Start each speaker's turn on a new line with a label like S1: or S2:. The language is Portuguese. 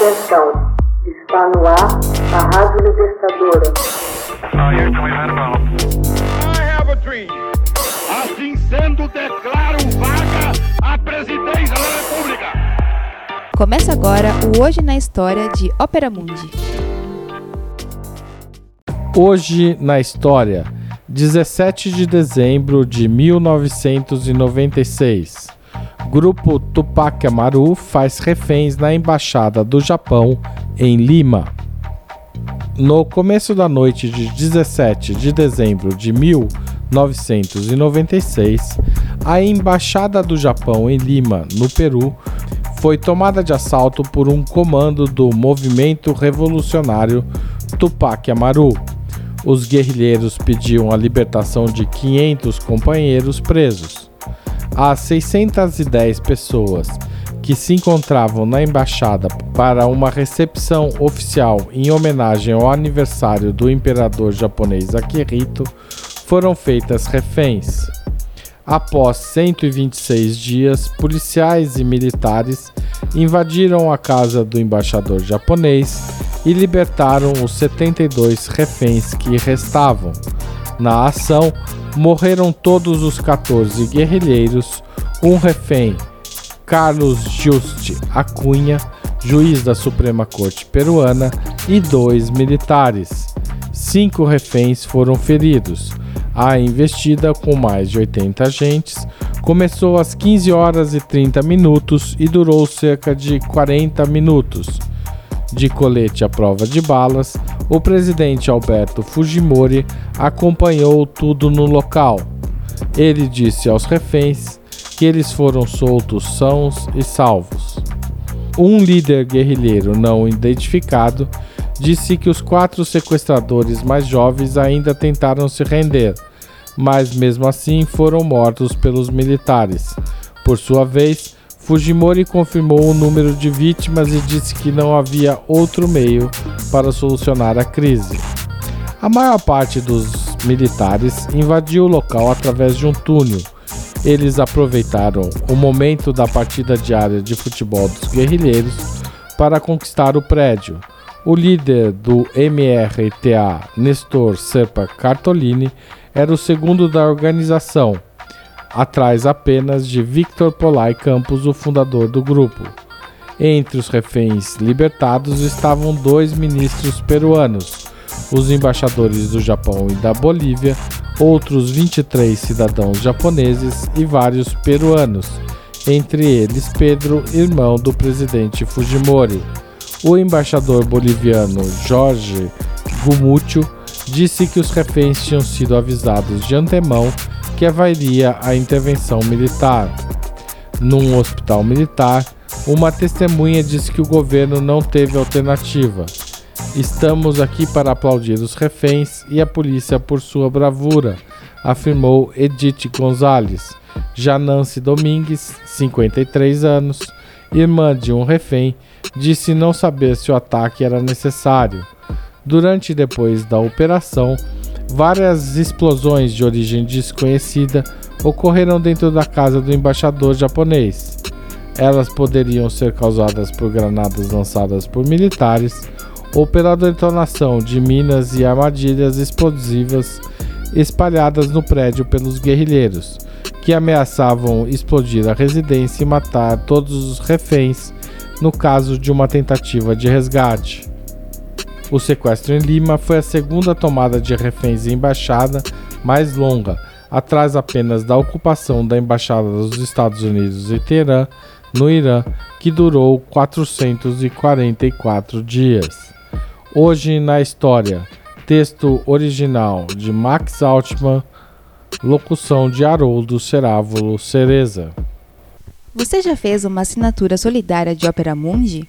S1: Atenção, está no ar a Rádio Libertadora.
S2: Assim sendo, declaro vaga a presidência da República.
S3: Começa agora o Hoje na História de Ópera Mundi.
S4: Hoje na História, 17 de dezembro de 1996. Grupo Tupac Amaru faz reféns na Embaixada do Japão em Lima. No começo da noite de 17 de dezembro de 1996, a Embaixada do Japão em Lima, no Peru, foi tomada de assalto por um comando do movimento revolucionário Tupac Amaru. Os guerrilheiros pediam a libertação de 500 companheiros presos as 610 pessoas que se encontravam na embaixada para uma recepção oficial em homenagem ao aniversário do imperador japonês Akihito foram feitas reféns. Após 126 dias, policiais e militares invadiram a casa do embaixador japonês e libertaram os 72 reféns que restavam. Na ação, morreram todos os 14 guerrilheiros, um refém, Carlos Juste Acunha, juiz da Suprema Corte Peruana, e dois militares. Cinco reféns foram feridos. A investida, com mais de 80 agentes, começou às 15 horas e 30 minutos e durou cerca de 40 minutos. De colete à prova de balas, o presidente Alberto Fujimori acompanhou tudo no local. Ele disse aos reféns que eles foram soltos sãos e salvos. Um líder guerrilheiro não identificado disse que os quatro sequestradores mais jovens ainda tentaram se render, mas mesmo assim foram mortos pelos militares. Por sua vez, Fujimori confirmou o número de vítimas e disse que não havia outro meio para solucionar a crise. A maior parte dos militares invadiu o local através de um túnel. Eles aproveitaram o momento da partida diária de futebol dos guerrilheiros para conquistar o prédio. O líder do MRTA, Nestor Serpa Cartolini, era o segundo da organização atrás apenas de Victor Polai Campos, o fundador do grupo. Entre os reféns libertados estavam dois ministros peruanos, os embaixadores do Japão e da Bolívia, outros 23 cidadãos japoneses e vários peruanos, entre eles Pedro, irmão do presidente Fujimori. O embaixador boliviano Jorge Gumucho disse que os reféns tinham sido avisados de antemão que haveria a intervenção militar. Num hospital militar, uma testemunha disse que o governo não teve alternativa. Estamos aqui para aplaudir os reféns e a polícia por sua bravura, afirmou Edith Gonzalez. Já Nancy Domingues, 53 anos, irmã de um refém, disse não saber se o ataque era necessário. Durante e depois da operação, Várias explosões de origem desconhecida ocorreram dentro da casa do embaixador japonês. Elas poderiam ser causadas por granadas lançadas por militares ou pela detonação de minas e armadilhas explosivas espalhadas no prédio pelos guerrilheiros, que ameaçavam explodir a residência e matar todos os reféns no caso de uma tentativa de resgate. O sequestro em Lima foi a segunda tomada de reféns em embaixada mais longa, atrás apenas da ocupação da embaixada dos Estados Unidos em Teherã, no Irã, que durou 444 dias. Hoje na história, texto original de Max Altman, locução de Haroldo Cerávulo Cereza.
S3: Você já fez uma assinatura solidária de Opera Mundi?